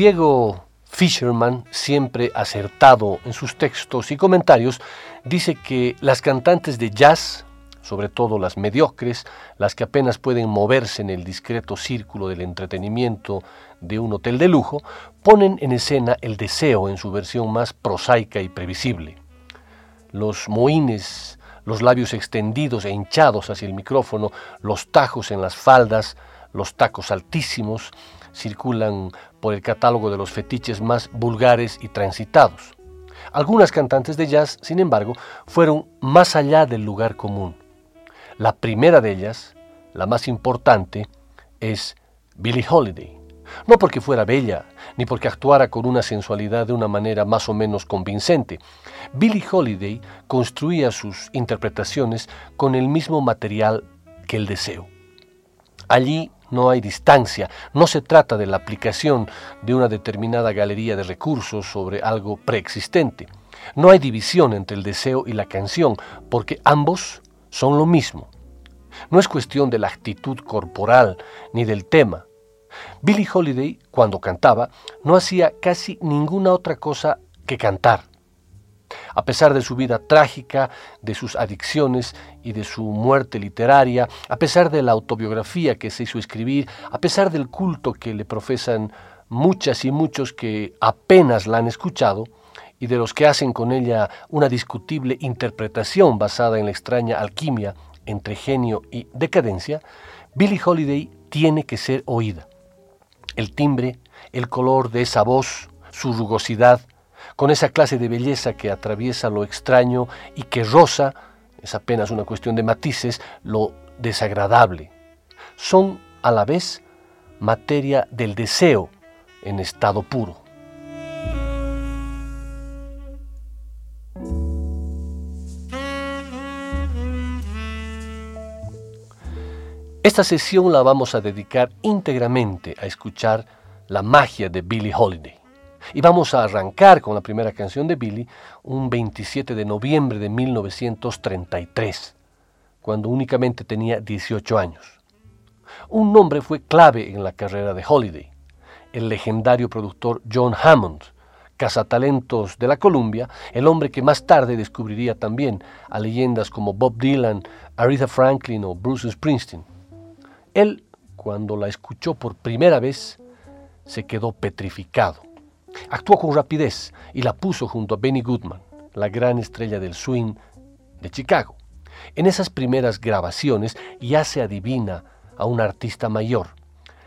Diego Fisherman, siempre acertado en sus textos y comentarios, dice que las cantantes de jazz, sobre todo las mediocres, las que apenas pueden moverse en el discreto círculo del entretenimiento de un hotel de lujo, ponen en escena el deseo en su versión más prosaica y previsible. Los mohines, los labios extendidos e hinchados hacia el micrófono, los tajos en las faldas, los tacos altísimos, circulan por el catálogo de los fetiches más vulgares y transitados. Algunas cantantes de jazz, sin embargo, fueron más allá del lugar común. La primera de ellas, la más importante, es Billie Holiday. No porque fuera bella, ni porque actuara con una sensualidad de una manera más o menos convincente. Billie Holiday construía sus interpretaciones con el mismo material que el deseo. Allí no hay distancia, no se trata de la aplicación de una determinada galería de recursos sobre algo preexistente. No hay división entre el deseo y la canción, porque ambos son lo mismo. No es cuestión de la actitud corporal ni del tema. Billie Holiday, cuando cantaba, no hacía casi ninguna otra cosa que cantar. A pesar de su vida trágica, de sus adicciones y de su muerte literaria, a pesar de la autobiografía que se hizo escribir, a pesar del culto que le profesan muchas y muchos que apenas la han escuchado, y de los que hacen con ella una discutible interpretación basada en la extraña alquimia entre genio y decadencia, Billie Holiday tiene que ser oída. El timbre, el color de esa voz, su rugosidad, con esa clase de belleza que atraviesa lo extraño y que roza, es apenas una cuestión de matices, lo desagradable. Son a la vez materia del deseo en estado puro. Esta sesión la vamos a dedicar íntegramente a escuchar la magia de Billie Holiday. Y vamos a arrancar con la primera canción de Billy un 27 de noviembre de 1933, cuando únicamente tenía 18 años. Un nombre fue clave en la carrera de Holiday, el legendario productor John Hammond, cazatalentos de la Columbia, el hombre que más tarde descubriría también a leyendas como Bob Dylan, Aretha Franklin o Bruce Springsteen. Él, cuando la escuchó por primera vez, se quedó petrificado. Actuó con rapidez y la puso junto a Benny Goodman, la gran estrella del swing de Chicago. En esas primeras grabaciones ya se adivina a un artista mayor,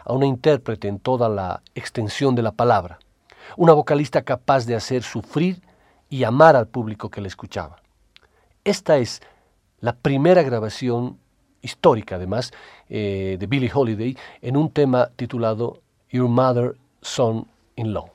a una intérprete en toda la extensión de la palabra, una vocalista capaz de hacer sufrir y amar al público que la escuchaba. Esta es la primera grabación histórica, además, eh, de Billie Holiday en un tema titulado Your Mother, Son in Law.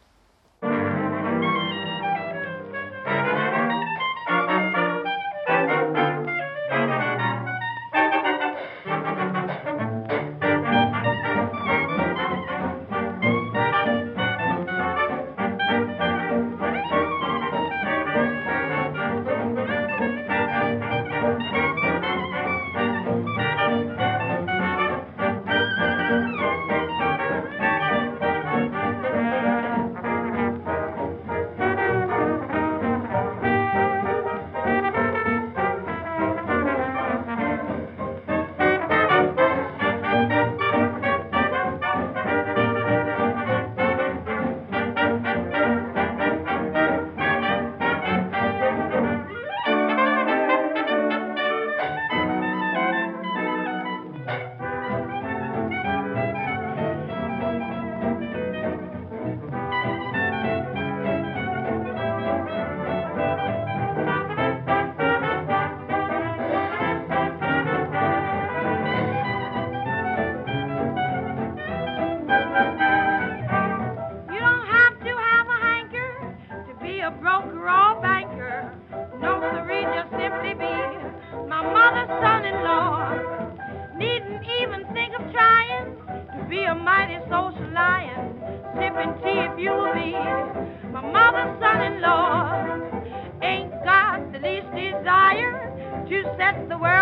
To set the world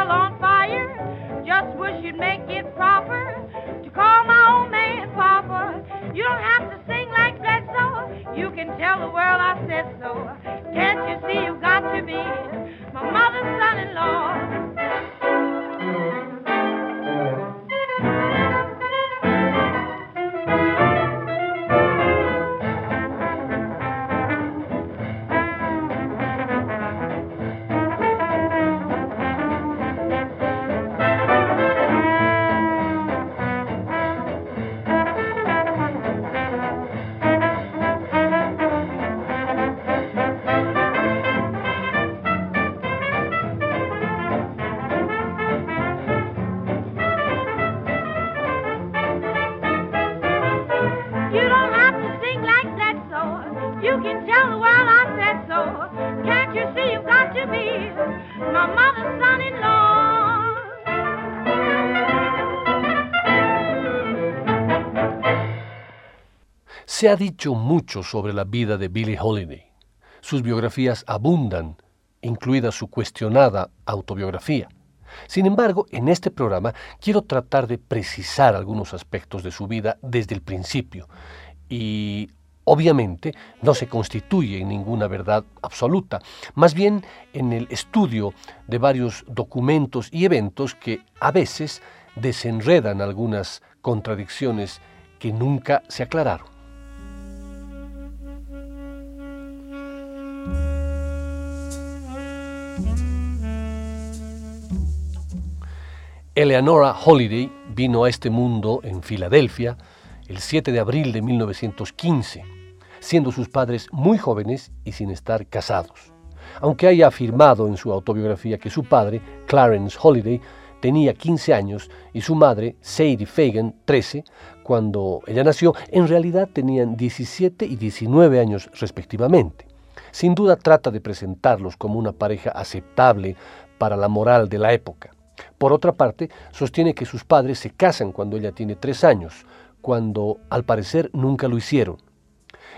Se ha dicho mucho sobre la vida de Billie Holiday. Sus biografías abundan, incluida su cuestionada autobiografía. Sin embargo, en este programa quiero tratar de precisar algunos aspectos de su vida desde el principio y obviamente no se constituye en ninguna verdad absoluta, más bien en el estudio de varios documentos y eventos que a veces desenredan algunas contradicciones que nunca se aclararon. Eleanora Holiday vino a este mundo en Filadelfia el 7 de abril de 1915, siendo sus padres muy jóvenes y sin estar casados. Aunque haya afirmado en su autobiografía que su padre, Clarence Holiday, tenía 15 años y su madre, Sadie Fagan, 13, cuando ella nació, en realidad tenían 17 y 19 años respectivamente. Sin duda trata de presentarlos como una pareja aceptable para la moral de la época. Por otra parte, sostiene que sus padres se casan cuando ella tiene tres años, cuando al parecer nunca lo hicieron.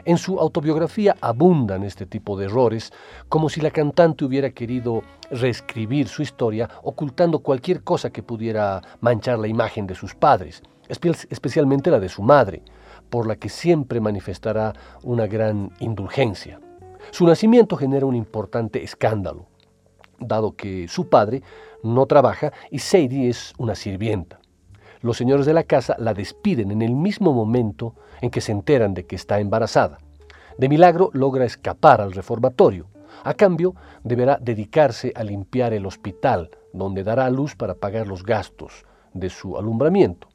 En su autobiografía abundan este tipo de errores, como si la cantante hubiera querido reescribir su historia ocultando cualquier cosa que pudiera manchar la imagen de sus padres, especialmente la de su madre, por la que siempre manifestará una gran indulgencia. Su nacimiento genera un importante escándalo, dado que su padre no trabaja y Sadie es una sirvienta. Los señores de la casa la despiden en el mismo momento en que se enteran de que está embarazada. De milagro logra escapar al reformatorio. A cambio, deberá dedicarse a limpiar el hospital, donde dará a luz para pagar los gastos de su alumbramiento.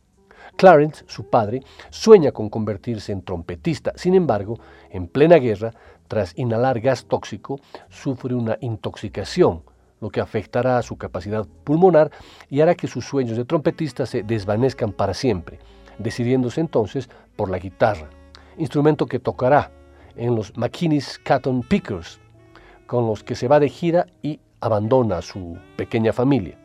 Clarence, su padre, sueña con convertirse en trompetista. Sin embargo, en plena guerra, tras inhalar gas tóxico, sufre una intoxicación lo que afectará a su capacidad pulmonar y hará que sus sueños de trompetista se desvanezcan para siempre, decidiéndose entonces por la guitarra, instrumento que tocará en los McKinney's Cotton Pickers, con los que se va de gira y abandona a su pequeña familia.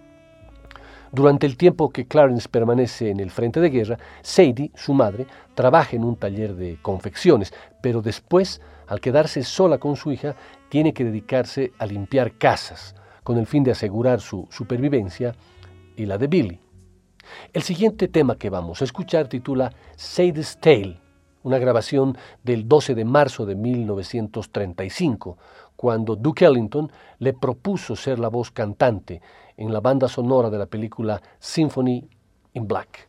Durante el tiempo que Clarence permanece en el frente de guerra, Sadie, su madre, trabaja en un taller de confecciones, pero después, al quedarse sola con su hija, tiene que dedicarse a limpiar casas, con el fin de asegurar su supervivencia y la de Billy. El siguiente tema que vamos a escuchar titula Sadie's Tale, una grabación del 12 de marzo de 1935, cuando Duke Ellington le propuso ser la voz cantante en la banda sonora de la película Symphony in Black.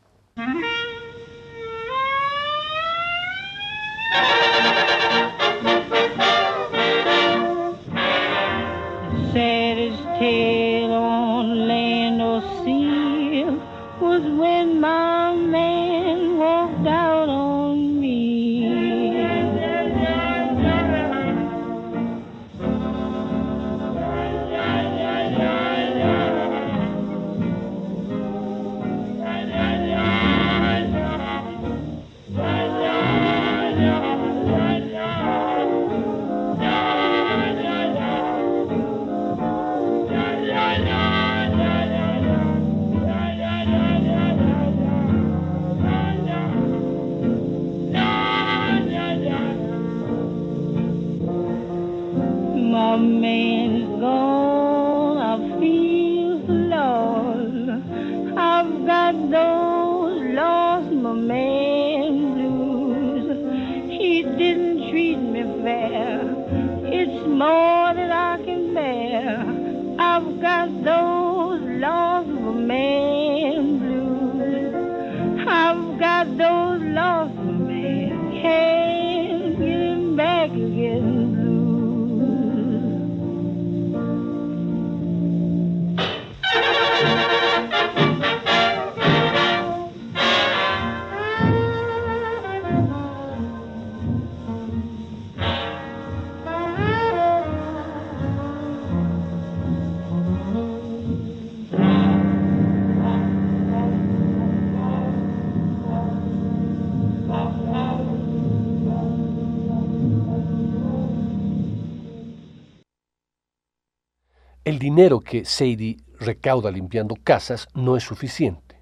Dinero que Sadie recauda limpiando casas no es suficiente.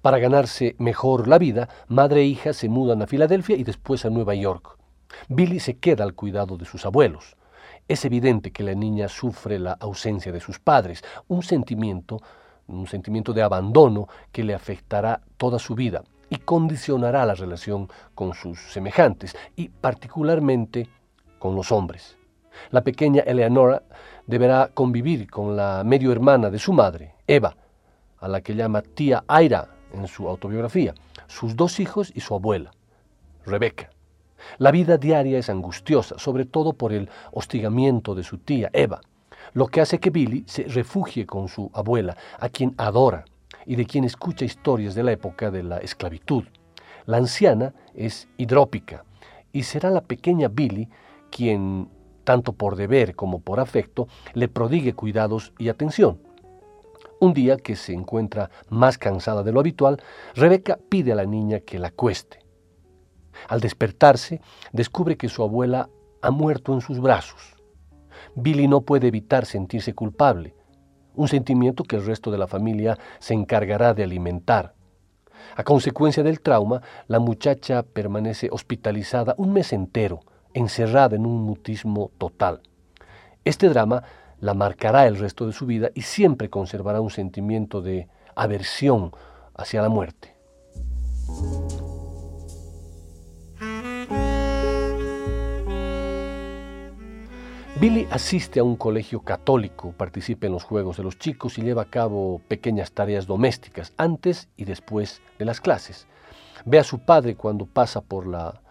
Para ganarse mejor la vida, madre e hija se mudan a Filadelfia y después a Nueva York. Billy se queda al cuidado de sus abuelos. Es evidente que la niña sufre la ausencia de sus padres, un sentimiento, un sentimiento de abandono que le afectará toda su vida y condicionará la relación con sus semejantes y particularmente con los hombres. La pequeña Eleanora deberá convivir con la medio hermana de su madre, Eva, a la que llama tía Aira en su autobiografía, sus dos hijos y su abuela, Rebecca. La vida diaria es angustiosa, sobre todo por el hostigamiento de su tía, Eva, lo que hace que Billy se refugie con su abuela, a quien adora y de quien escucha historias de la época de la esclavitud. La anciana es hidrópica y será la pequeña Billy quien tanto por deber como por afecto, le prodigue cuidados y atención. Un día que se encuentra más cansada de lo habitual, Rebeca pide a la niña que la cueste. Al despertarse, descubre que su abuela ha muerto en sus brazos. Billy no puede evitar sentirse culpable, un sentimiento que el resto de la familia se encargará de alimentar. A consecuencia del trauma, la muchacha permanece hospitalizada un mes entero, encerrada en un mutismo total. Este drama la marcará el resto de su vida y siempre conservará un sentimiento de aversión hacia la muerte. Billy asiste a un colegio católico, participa en los juegos de los chicos y lleva a cabo pequeñas tareas domésticas antes y después de las clases. Ve a su padre cuando pasa por la,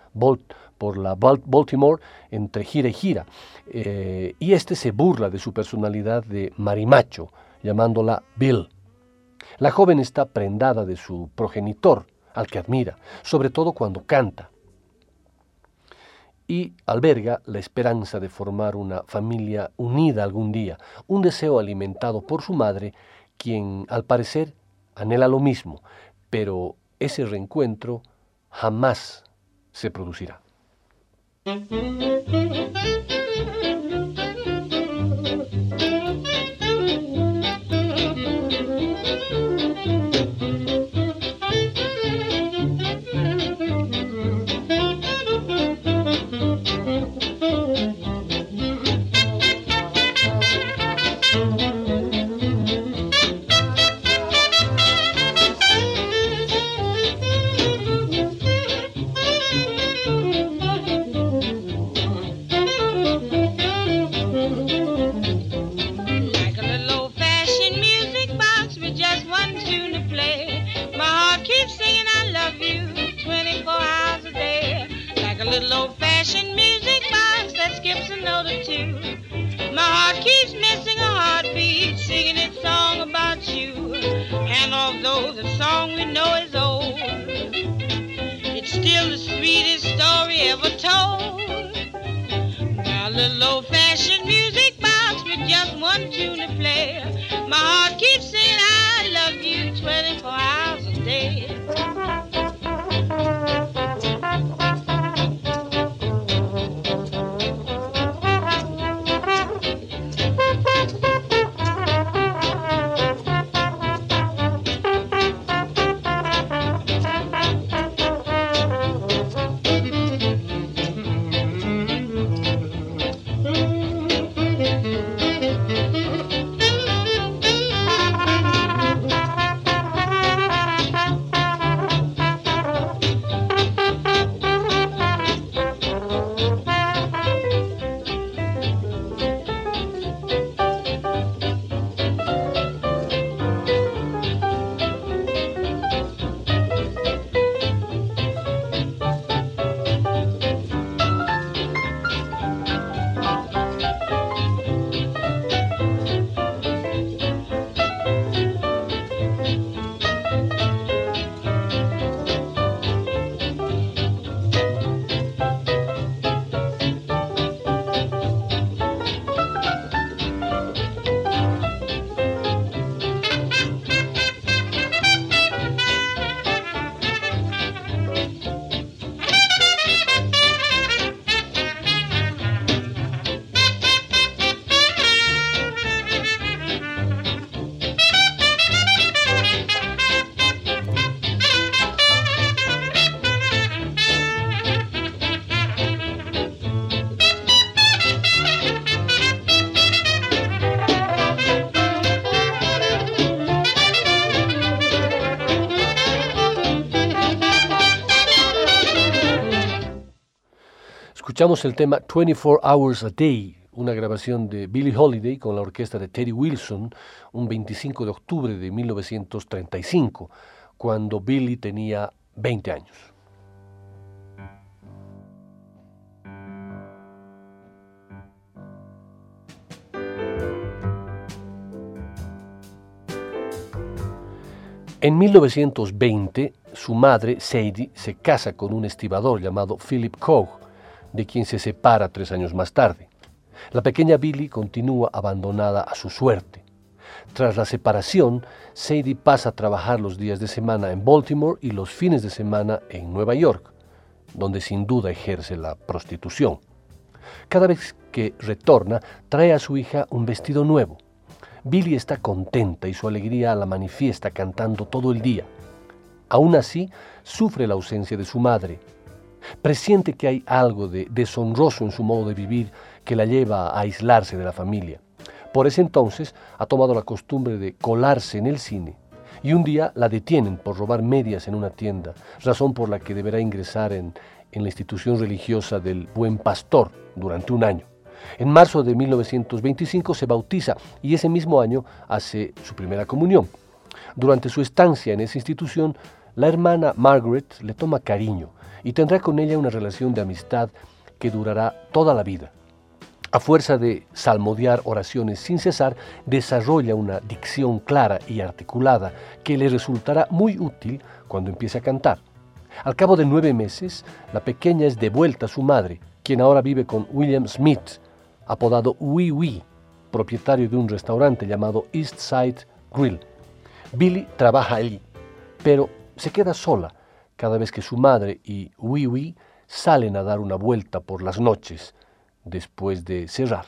por la Baltimore entre gira y gira. Eh, y este se burla de su personalidad de marimacho, llamándola Bill. La joven está prendada de su progenitor, al que admira, sobre todo cuando canta. Y alberga la esperanza de formar una familia unida algún día, un deseo alimentado por su madre, quien al parecer anhela lo mismo, pero ese reencuentro jamás se producirá. And although the song we know is old, it's still the sweetest story ever told. Escuchamos el tema 24 Hours a Day, una grabación de Billie Holiday con la orquesta de Teddy Wilson un 25 de octubre de 1935, cuando Billie tenía 20 años. En 1920, su madre, Sadie, se casa con un estibador llamado Philip Koch, de quien se separa tres años más tarde. La pequeña Billy continúa abandonada a su suerte. Tras la separación, Sadie pasa a trabajar los días de semana en Baltimore y los fines de semana en Nueva York, donde sin duda ejerce la prostitución. Cada vez que retorna, trae a su hija un vestido nuevo Billy está contenta y su alegría la manifiesta cantando todo el día. Aún así, sufre la ausencia de su madre. Presiente que hay algo de deshonroso en su modo de vivir que la lleva a aislarse de la familia. Por ese entonces ha tomado la costumbre de colarse en el cine y un día la detienen por robar medias en una tienda, razón por la que deberá ingresar en, en la institución religiosa del Buen Pastor durante un año. En marzo de 1925 se bautiza y ese mismo año hace su primera comunión. Durante su estancia en esa institución, la hermana Margaret le toma cariño y tendrá con ella una relación de amistad que durará toda la vida. A fuerza de salmodiar oraciones sin cesar, desarrolla una dicción clara y articulada que le resultará muy útil cuando empiece a cantar. Al cabo de nueve meses, la pequeña es devuelta a su madre, quien ahora vive con William Smith, apodado Wee Wee, propietario de un restaurante llamado East Side Grill. Billy trabaja allí, pero se queda sola cada vez que su madre y Wee salen a dar una vuelta por las noches después de cerrar.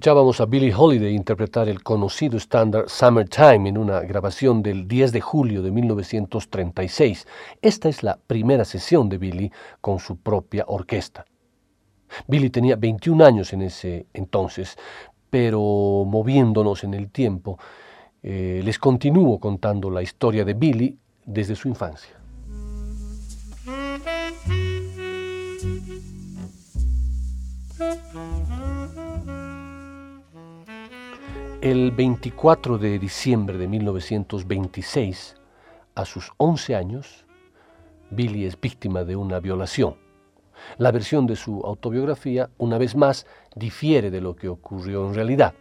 Escuchábamos a Billie Holiday interpretar el conocido estándar Summertime en una grabación del 10 de julio de 1936. Esta es la primera sesión de Billie con su propia orquesta. Billie tenía 21 años en ese entonces, pero moviéndonos en el tiempo, eh, les continúo contando la historia de Billie desde su infancia. El 24 de diciembre de 1926, a sus 11 años, Billy es víctima de una violación. La versión de su autobiografía, una vez más, difiere de lo que ocurrió en realidad.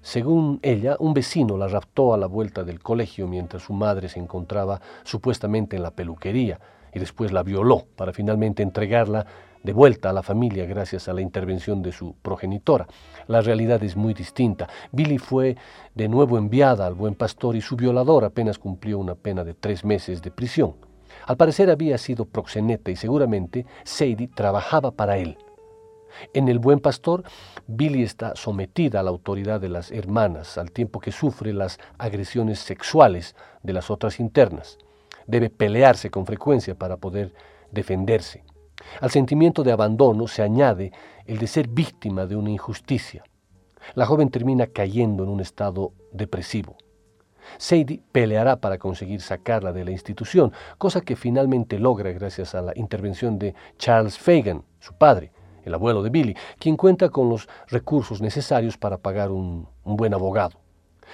Según ella, un vecino la raptó a la vuelta del colegio mientras su madre se encontraba supuestamente en la peluquería y después la violó para finalmente entregarla de vuelta a la familia gracias a la intervención de su progenitora. La realidad es muy distinta. Billy fue de nuevo enviada al buen pastor y su violador apenas cumplió una pena de tres meses de prisión. Al parecer había sido proxeneta y seguramente Sadie trabajaba para él. En el buen pastor, Billy está sometida a la autoridad de las hermanas, al tiempo que sufre las agresiones sexuales de las otras internas. Debe pelearse con frecuencia para poder defenderse. Al sentimiento de abandono se añade el de ser víctima de una injusticia. La joven termina cayendo en un estado depresivo. Sadie peleará para conseguir sacarla de la institución, cosa que finalmente logra gracias a la intervención de Charles Fagan, su padre, el abuelo de Billy, quien cuenta con los recursos necesarios para pagar un, un buen abogado.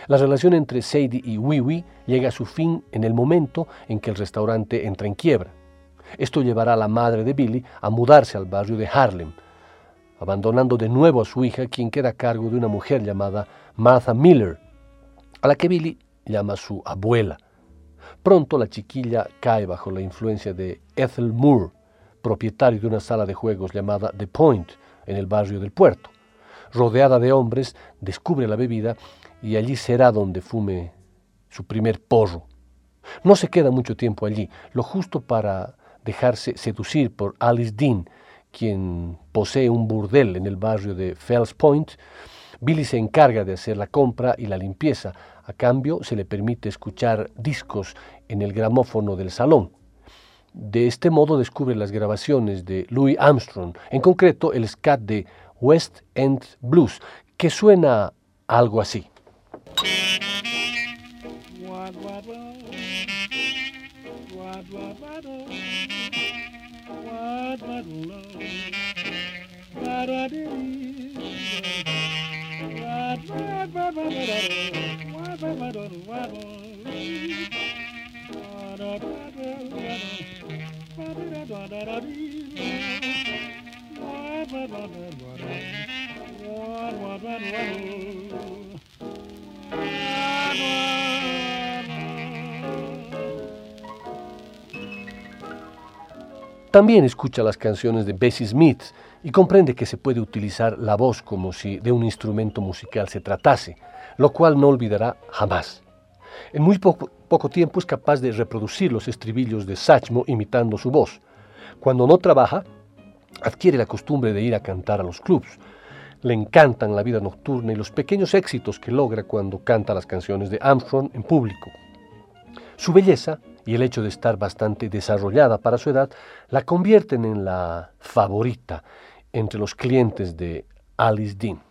La relación entre Sadie y Wee llega a su fin en el momento en que el restaurante entra en quiebra. Esto llevará a la madre de Billy a mudarse al barrio de Harlem, abandonando de nuevo a su hija, quien queda a cargo de una mujer llamada Martha Miller, a la que Billy llama su abuela. Pronto la chiquilla cae bajo la influencia de Ethel Moore, propietario de una sala de juegos llamada The Point en el barrio del puerto. Rodeada de hombres, descubre la bebida y allí será donde fume su primer porro. No se queda mucho tiempo allí, lo justo para dejarse seducir por Alice Dean, quien posee un burdel en el barrio de Fells Point, Billy se encarga de hacer la compra y la limpieza. A cambio, se le permite escuchar discos en el gramófono del salón. De este modo descubre las grabaciones de Louis Armstrong, en concreto el scat de West End Blues, que suena algo así. Wide waddle, wide waddle, wide waddle, wide wide waddle, wide wide waddle, waddle, waddle, waddle, waddle, waddle, También escucha las canciones de Bessie Smith y comprende que se puede utilizar la voz como si de un instrumento musical se tratase, lo cual no olvidará jamás. En muy poco, tiempo es capaz de reproducir los estribillos de Satchmo imitando su voz. Cuando no trabaja, adquiere la costumbre de ir a cantar a los clubs. Le encantan la vida nocturna y los pequeños éxitos que logra cuando canta las canciones de Armstrong en público. Su belleza y el hecho de estar bastante desarrollada para su edad la convierten en la favorita entre los clientes de Alice Dean.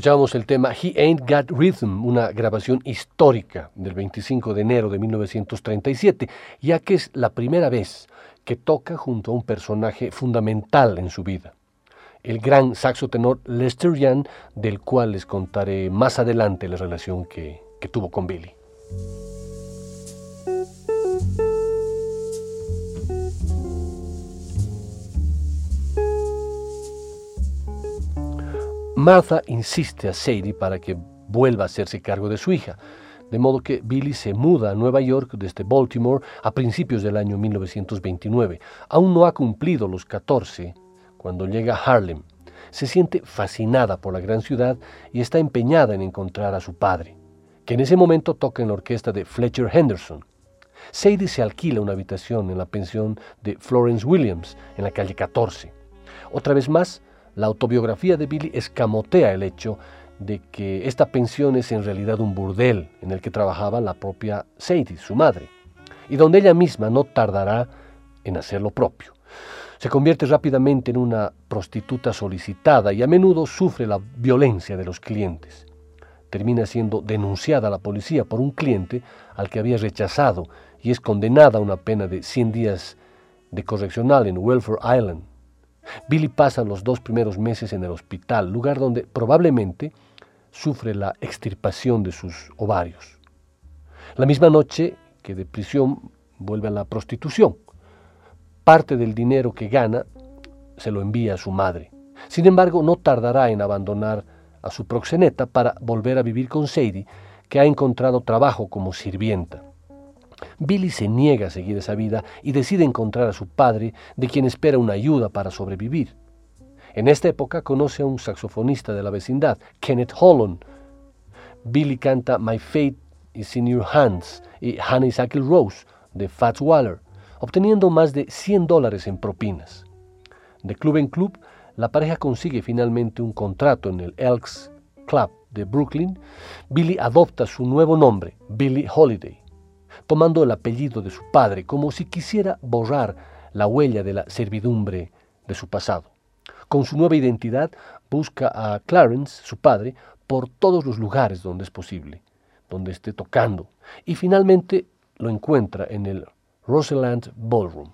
Escuchamos el tema He Ain't Got Rhythm, una grabación histórica del 25 de enero de 1937, ya que es la primera vez que toca junto a un personaje fundamental en su vida, el gran saxo tenor Lester Young, del cual les contaré más adelante la relación que, que tuvo con Billy. Martha insiste a Sadie para que vuelva a hacerse cargo de su hija, de modo que Billy se muda a Nueva York desde Baltimore a principios del año 1929. Aún no ha cumplido los 14 cuando llega a Harlem. Se siente fascinada por la gran ciudad y está empeñada en encontrar a su padre, que en ese momento toca en la orquesta de Fletcher Henderson. Sadie se alquila una habitación en la pensión de Florence Williams, en la calle 14. Otra vez más, la autobiografía de Billy escamotea el hecho de que esta pensión es en realidad un burdel en el que trabajaba la propia Sadie, su madre, y donde ella misma no tardará en hacer lo propio. Se convierte rápidamente en una prostituta solicitada y a menudo sufre la violencia de los clientes. Termina siendo denunciada a la policía por un cliente al que había rechazado y es condenada a una pena de 100 días de correccional en Welfare Island. Billy pasa los dos primeros meses en el hospital, lugar donde probablemente sufre la extirpación de sus ovarios. La misma noche que de prisión vuelve a la prostitución. Parte del dinero que gana se lo envía a su madre. Sin embargo, no tardará en abandonar a su proxeneta para volver a vivir con Sadie, que ha encontrado trabajo como sirvienta. Billy se niega a seguir esa vida y decide encontrar a su padre, de quien espera una ayuda para sobrevivir. En esta época conoce a un saxofonista de la vecindad, Kenneth Holland. Billy canta My Fate is in Your Hands y Honeysuckle Rose de Fats Waller, obteniendo más de 100 dólares en propinas. De club en club, la pareja consigue finalmente un contrato en el Elks Club de Brooklyn. Billy adopta su nuevo nombre, Billy Holiday tomando el apellido de su padre, como si quisiera borrar la huella de la servidumbre de su pasado. Con su nueva identidad busca a Clarence, su padre, por todos los lugares donde es posible, donde esté tocando, y finalmente lo encuentra en el Roseland Ballroom.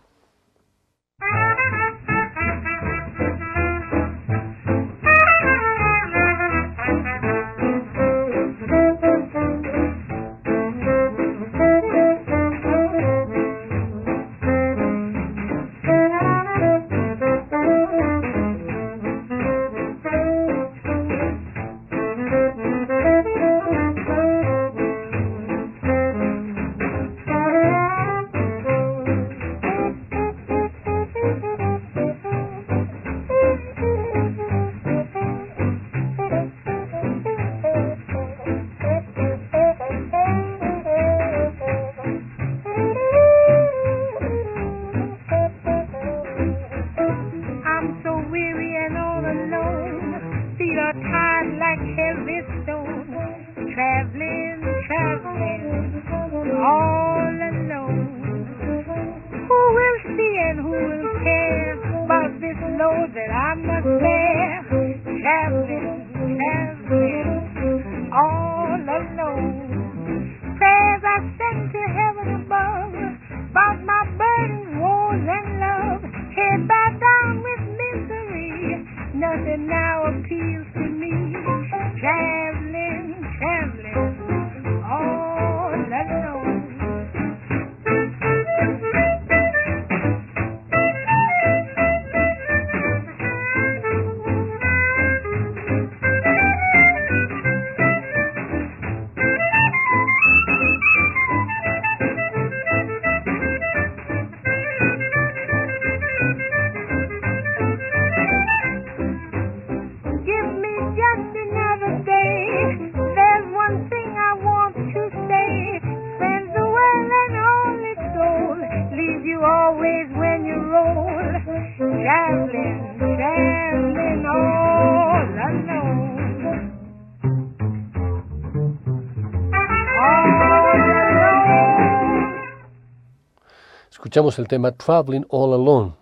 Escuchamos el tema Traveling All Alone,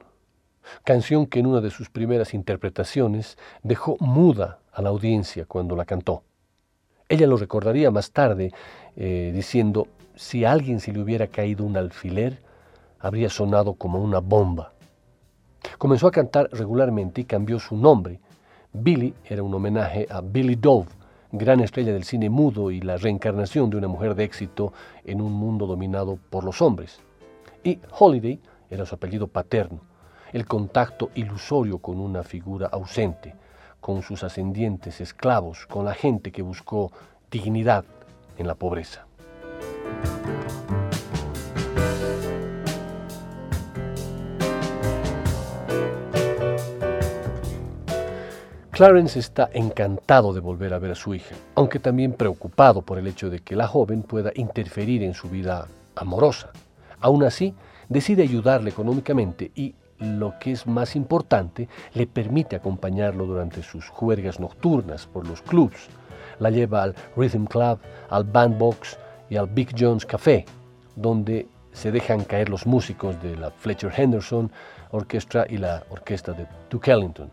canción que en una de sus primeras interpretaciones dejó muda a la audiencia cuando la cantó. Ella lo recordaría más tarde eh, diciendo, si a alguien se le hubiera caído un alfiler, habría sonado como una bomba. Comenzó a cantar regularmente y cambió su nombre. Billy era un homenaje a Billy Dove, gran estrella del cine mudo y la reencarnación de una mujer de éxito en un mundo dominado por los hombres. Y Holiday era su apellido paterno, el contacto ilusorio con una figura ausente, con sus ascendientes esclavos, con la gente que buscó dignidad en la pobreza. Clarence está encantado de volver a ver a su hija, aunque también preocupado por el hecho de que la joven pueda interferir en su vida amorosa. Aún así, decide ayudarle económicamente y, lo que es más importante, le permite acompañarlo durante sus juergas nocturnas por los clubs. La lleva al Rhythm Club, al Bandbox y al Big John's Café, donde se dejan caer los músicos de la Fletcher Henderson Orchestra y la orquesta de Duke Ellington.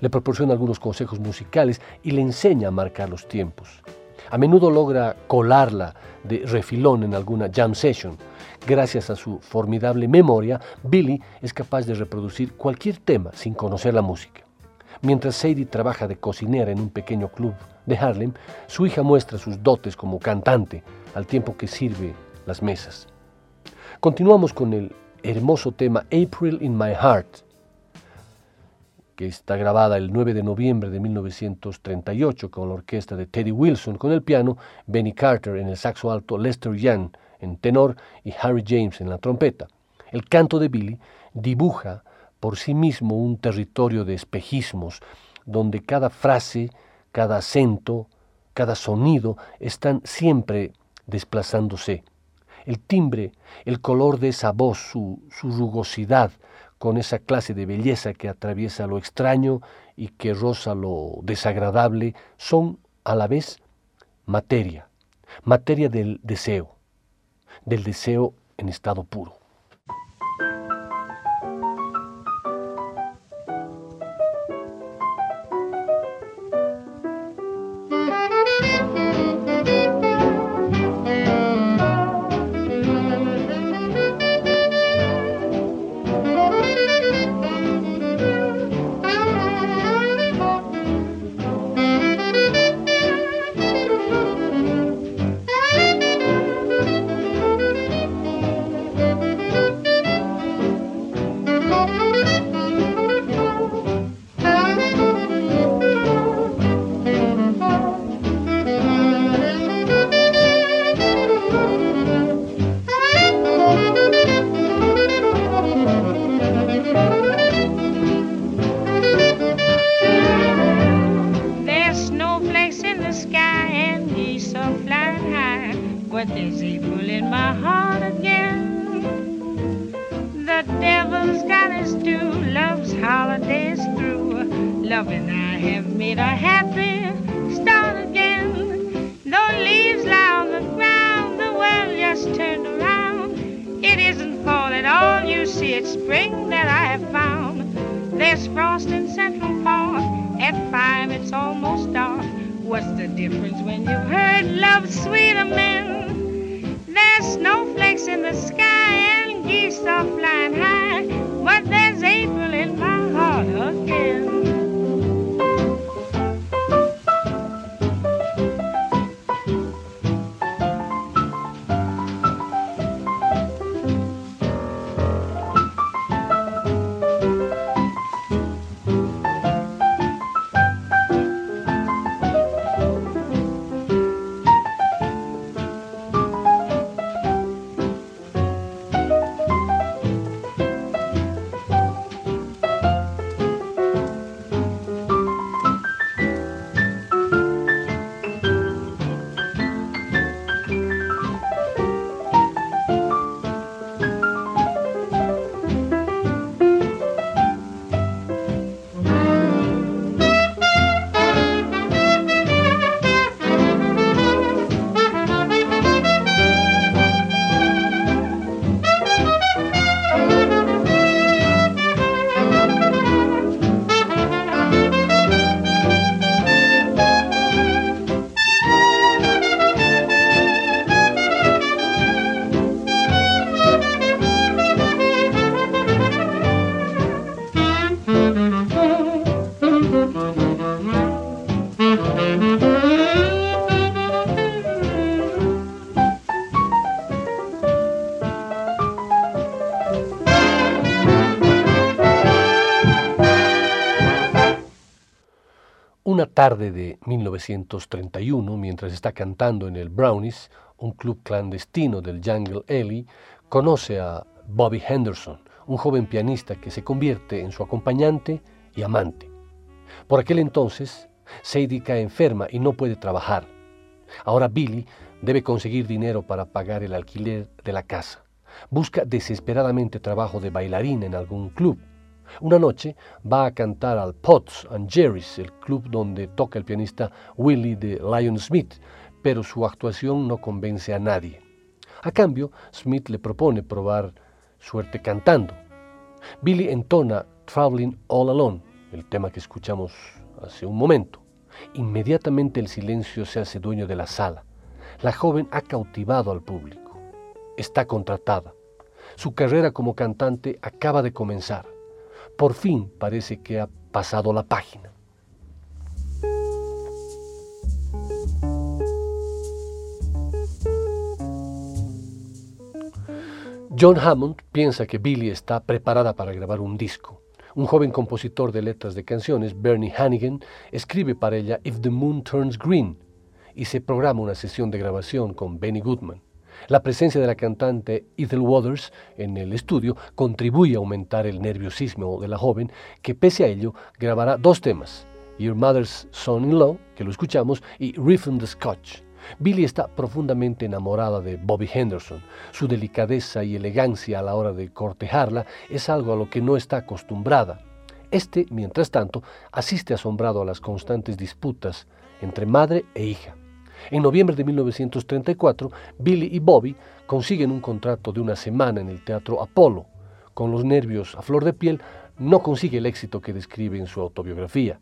Le proporciona algunos consejos musicales y le enseña a marcar los tiempos. A menudo logra colarla de refilón en alguna jam session. Gracias a su formidable memoria, Billy es capaz de reproducir cualquier tema sin conocer la música. Mientras Sadie trabaja de cocinera en un pequeño club de Harlem, su hija muestra sus dotes como cantante al tiempo que sirve las mesas. Continuamos con el hermoso tema April in My Heart, que está grabada el 9 de noviembre de 1938 con la orquesta de Teddy Wilson con el piano, Benny Carter en el saxo alto, Lester Young en tenor y Harry James en la trompeta. El canto de Billy dibuja por sí mismo un territorio de espejismos donde cada frase, cada acento, cada sonido están siempre desplazándose. El timbre, el color de esa voz, su, su rugosidad, con esa clase de belleza que atraviesa lo extraño y que roza lo desagradable, son a la vez materia, materia del deseo, del deseo en estado puro. Tarde de 1931, mientras está cantando en el Brownies, un club clandestino del Jungle Alley, conoce a Bobby Henderson, un joven pianista que se convierte en su acompañante y amante. Por aquel entonces, Sadie cae enferma y no puede trabajar. Ahora Billy debe conseguir dinero para pagar el alquiler de la casa. Busca desesperadamente trabajo de bailarina en algún club una noche va a cantar al Potts and Jerry's, el club donde toca el pianista Willie de Lion Smith, pero su actuación no convence a nadie. A cambio, Smith le propone probar suerte cantando. Billy entona Traveling All Alone, el tema que escuchamos hace un momento. Inmediatamente el silencio se hace dueño de la sala. La joven ha cautivado al público. Está contratada. Su carrera como cantante acaba de comenzar por fin parece que ha pasado la página. John Hammond piensa que Billy está preparada para grabar un disco. Un joven compositor de letras de canciones, Bernie Hannigan, escribe para ella If the Moon Turns Green y se programa una sesión de grabación con Benny Goodman. La presencia de la cantante Ethel Waters en el estudio contribuye a aumentar el nerviosismo de la joven, que pese a ello grabará dos temas, Your Mother's Son-in-Law, que lo escuchamos, y Riff the Scotch. Billy está profundamente enamorada de Bobby Henderson. Su delicadeza y elegancia a la hora de cortejarla es algo a lo que no está acostumbrada. Este, mientras tanto, asiste asombrado a las constantes disputas entre madre e hija. En noviembre de 1934, Billy y Bobby consiguen un contrato de una semana en el Teatro Apolo. Con los nervios a flor de piel, no consigue el éxito que describe en su autobiografía.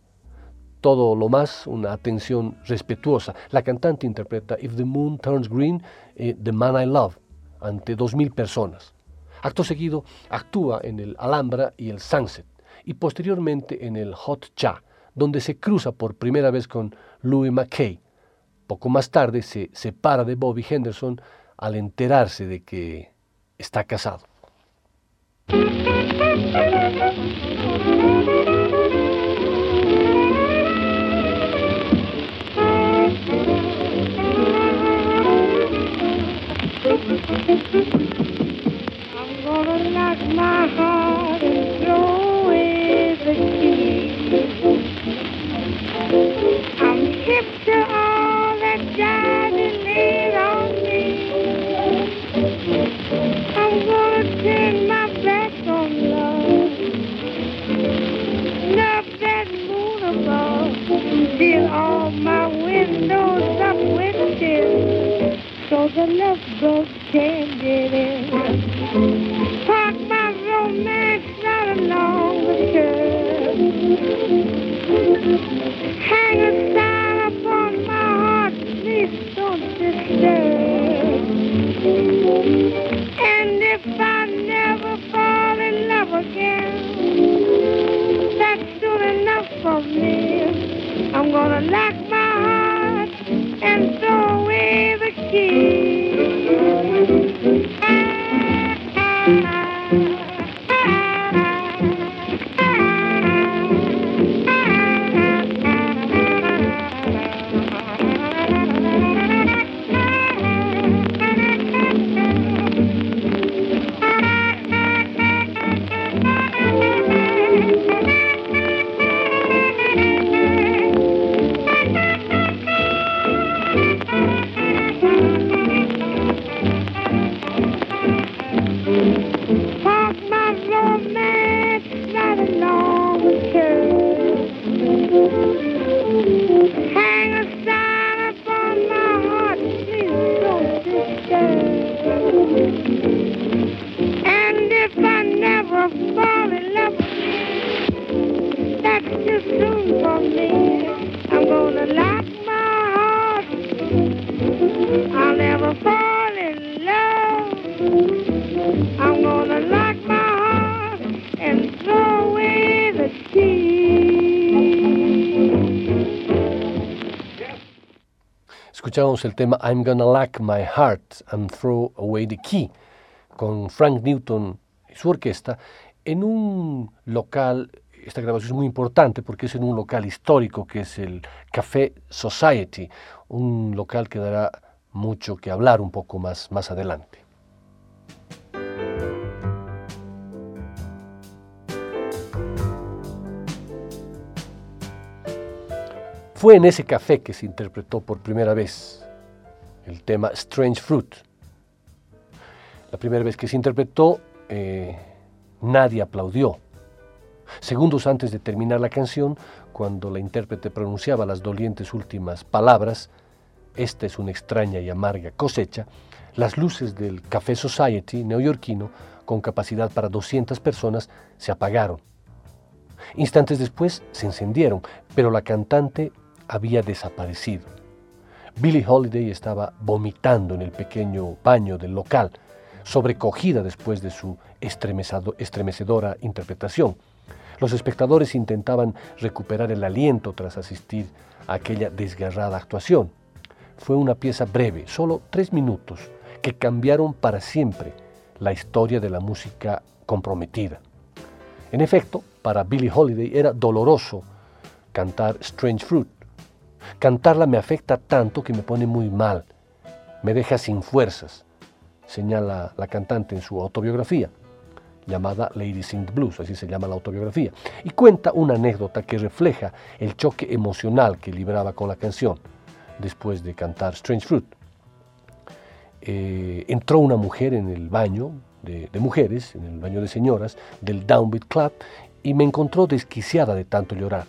Todo lo más, una atención respetuosa. La cantante interpreta If the Moon Turns Green, eh, The Man I Love, ante 2.000 personas. Acto seguido, actúa en el Alhambra y el Sunset, y posteriormente en el Hot Cha, donde se cruza por primera vez con Louis McKay, poco más tarde se separa de Bobby Henderson al enterarse de que está casado. I'll. I'm gonna lock my heart and throw away the key. Escuchábamos el tema I'm Gonna Lock My Heart and Throw Away the Key con Frank Newton y su orquesta en un local, esta grabación es muy importante porque es en un local histórico que es el Café Society, un local que dará mucho que hablar un poco más, más adelante. Fue en ese café que se interpretó por primera vez el tema Strange Fruit. La primera vez que se interpretó, eh, nadie aplaudió. Segundos antes de terminar la canción, cuando la intérprete pronunciaba las dolientes últimas palabras, esta es una extraña y amarga cosecha, las luces del Café Society neoyorquino, con capacidad para 200 personas, se apagaron. Instantes después se encendieron, pero la cantante había desaparecido. Billie Holiday estaba vomitando en el pequeño baño del local, sobrecogida después de su estremecedora interpretación. Los espectadores intentaban recuperar el aliento tras asistir a aquella desgarrada actuación. Fue una pieza breve, solo tres minutos, que cambiaron para siempre la historia de la música comprometida. En efecto, para Billie Holiday era doloroso cantar Strange Fruit. Cantarla me afecta tanto que me pone muy mal, me deja sin fuerzas, señala la cantante en su autobiografía, llamada Lady Sing Blues, así se llama la autobiografía, y cuenta una anécdota que refleja el choque emocional que libraba con la canción después de cantar Strange Fruit. Eh, entró una mujer en el baño de, de mujeres, en el baño de señoras del Downbeat Club, y me encontró desquiciada de tanto llorar.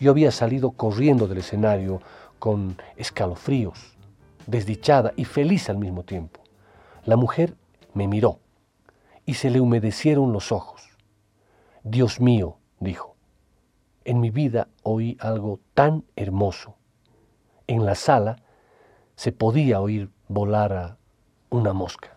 Yo había salido corriendo del escenario con escalofríos, desdichada y feliz al mismo tiempo. La mujer me miró y se le humedecieron los ojos. Dios mío, dijo, en mi vida oí algo tan hermoso. En la sala se podía oír volar a una mosca.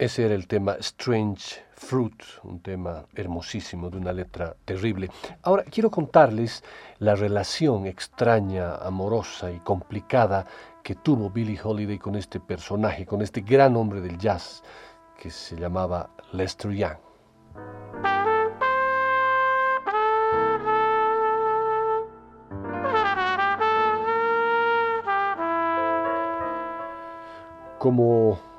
Ese era el tema Strange Fruit, un tema hermosísimo de una letra terrible. Ahora quiero contarles la relación extraña, amorosa y complicada que tuvo Billie Holiday con este personaje, con este gran hombre del jazz que se llamaba Lester Young. Como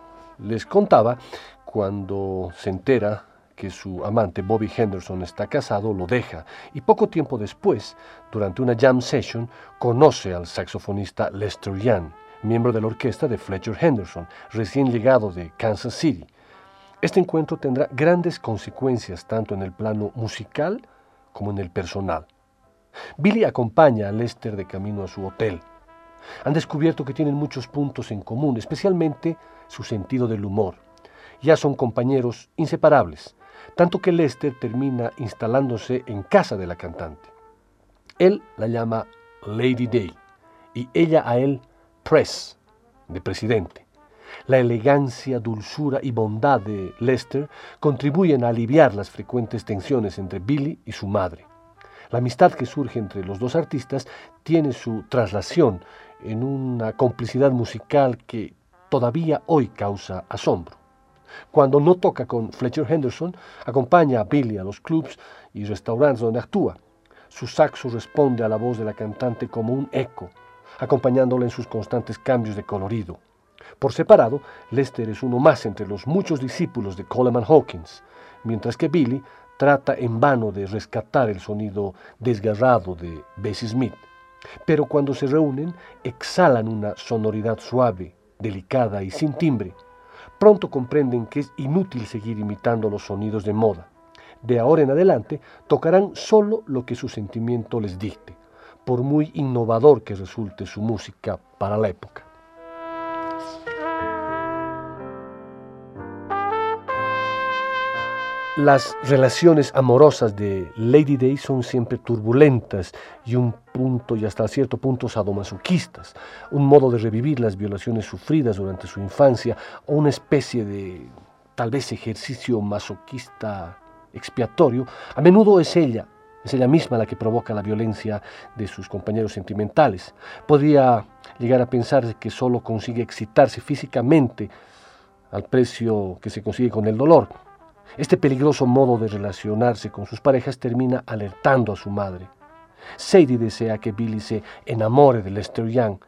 les contaba, cuando se entera que su amante Bobby Henderson está casado, lo deja y poco tiempo después, durante una jam session, conoce al saxofonista Lester Young, miembro de la orquesta de Fletcher Henderson, recién llegado de Kansas City. Este encuentro tendrá grandes consecuencias tanto en el plano musical como en el personal. Billy acompaña a Lester de camino a su hotel. Han descubierto que tienen muchos puntos en común, especialmente su sentido del humor. Ya son compañeros inseparables, tanto que Lester termina instalándose en casa de la cantante. Él la llama Lady Day y ella a él Press, de presidente. La elegancia, dulzura y bondad de Lester contribuyen a aliviar las frecuentes tensiones entre Billy y su madre. La amistad que surge entre los dos artistas tiene su traslación en una complicidad musical que todavía hoy causa asombro. Cuando no toca con Fletcher Henderson, acompaña a Billy a los clubs y restaurantes donde actúa. Su saxo responde a la voz de la cantante como un eco, acompañándola en sus constantes cambios de colorido. Por separado, Lester es uno más entre los muchos discípulos de Coleman Hawkins, mientras que Billy trata en vano de rescatar el sonido desgarrado de Bessie Smith. Pero cuando se reúnen, exhalan una sonoridad suave, delicada y sin timbre. Pronto comprenden que es inútil seguir imitando los sonidos de moda. De ahora en adelante tocarán solo lo que su sentimiento les dicte, por muy innovador que resulte su música para la época. Las relaciones amorosas de Lady Day son siempre turbulentas y un punto y hasta cierto punto sadomasoquistas, un modo de revivir las violaciones sufridas durante su infancia o una especie de tal vez ejercicio masoquista expiatorio. A menudo es ella, es ella misma la que provoca la violencia de sus compañeros sentimentales. Podría llegar a pensar que solo consigue excitarse físicamente al precio que se consigue con el dolor. Este peligroso modo de relacionarse con sus parejas termina alertando a su madre. Sadie desea que Billy se enamore de Lester Young,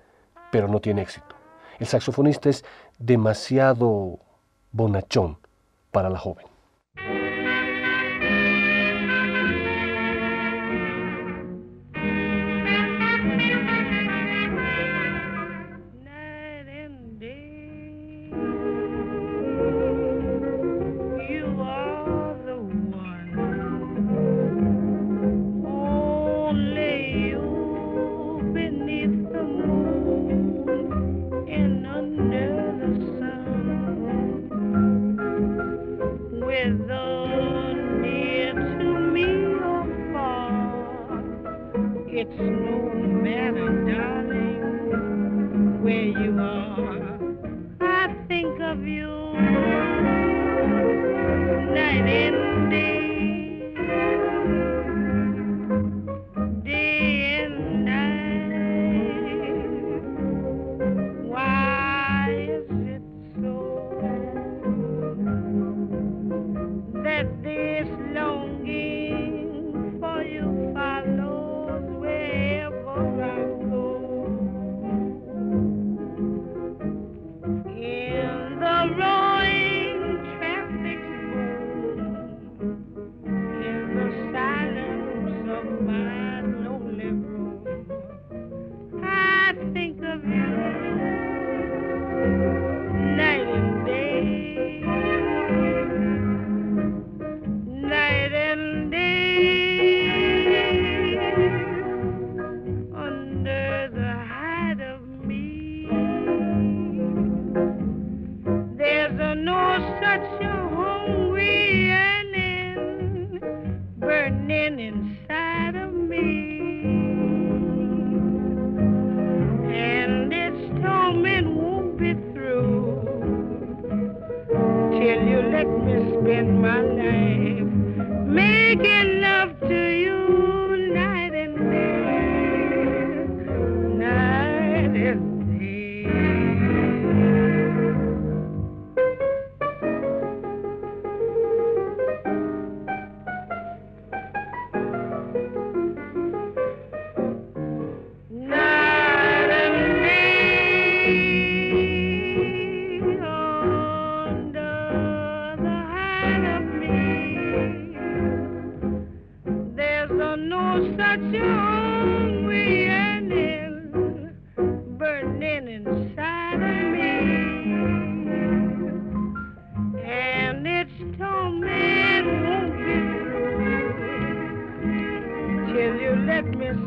pero no tiene éxito. El saxofonista es demasiado bonachón para la joven.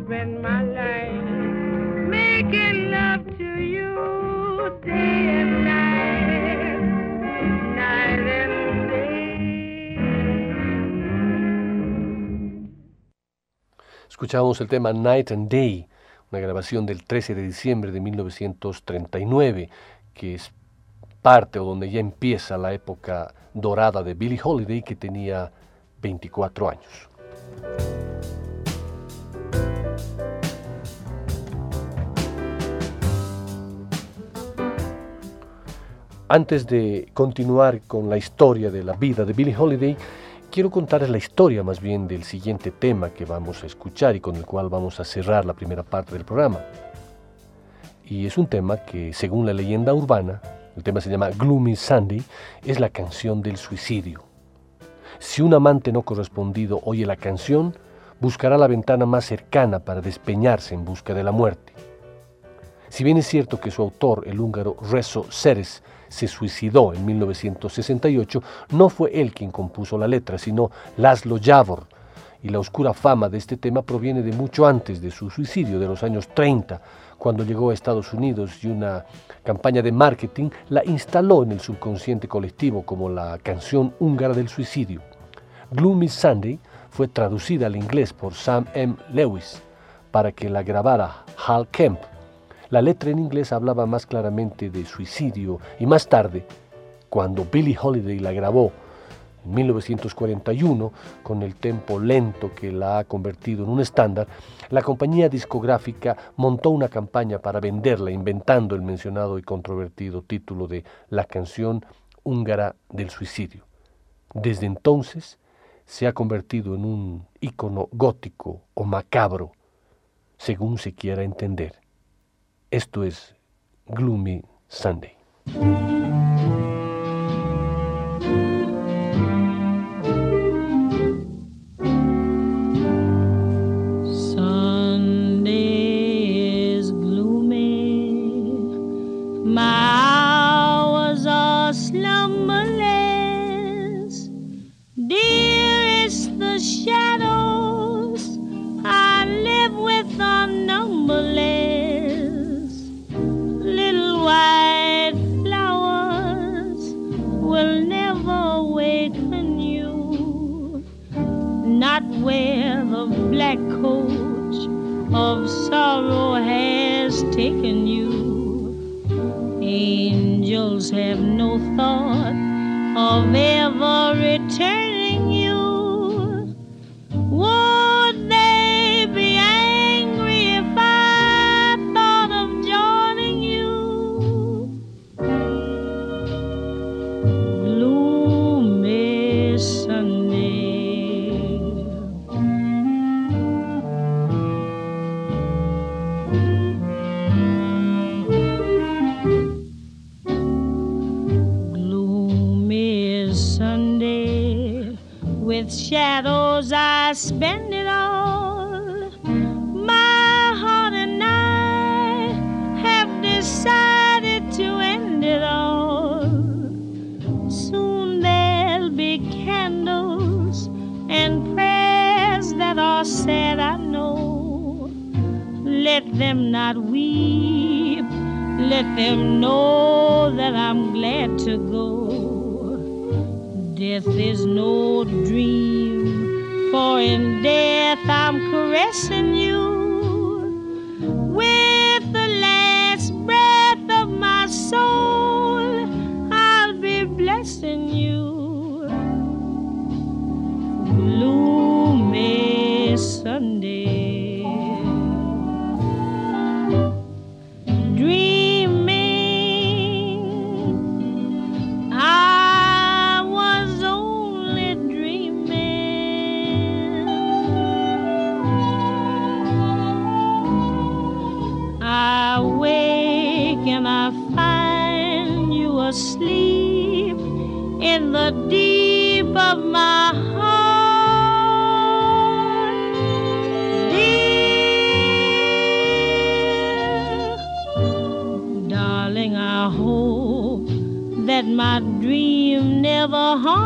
Spend day and night, night. Escuchábamos el tema Night and Day, una grabación del 13 de diciembre de 1939, que es parte o donde ya empieza la época dorada de Billie Holiday, que tenía 24 años. Antes de continuar con la historia de la vida de Billie Holiday, quiero contarles la historia más bien del siguiente tema que vamos a escuchar y con el cual vamos a cerrar la primera parte del programa. Y es un tema que, según la leyenda urbana, el tema se llama Gloomy Sunday, es la canción del suicidio. Si un amante no correspondido oye la canción, buscará la ventana más cercana para despeñarse en busca de la muerte. Si bien es cierto que su autor, el húngaro Rezo Seres, se suicidó en 1968, no fue él quien compuso la letra, sino Laszlo Javor, y la oscura fama de este tema proviene de mucho antes de su suicidio, de los años 30, cuando llegó a Estados Unidos y una campaña de marketing la instaló en el subconsciente colectivo como la canción húngara del suicidio. Gloomy Sunday fue traducida al inglés por Sam M. Lewis para que la grabara Hal Kemp. La letra en inglés hablaba más claramente de suicidio y más tarde, cuando Billie Holiday la grabó en 1941 con el tempo lento que la ha convertido en un estándar, la compañía discográfica montó una campaña para venderla inventando el mencionado y controvertido título de La canción húngara del suicidio. Desde entonces se ha convertido en un ícono gótico o macabro, según se quiera entender. Esto es Gloomy Sunday. them not weep. Let them know that I'm glad to go. Death is no dream, for in death I'm caressing you. of a heart.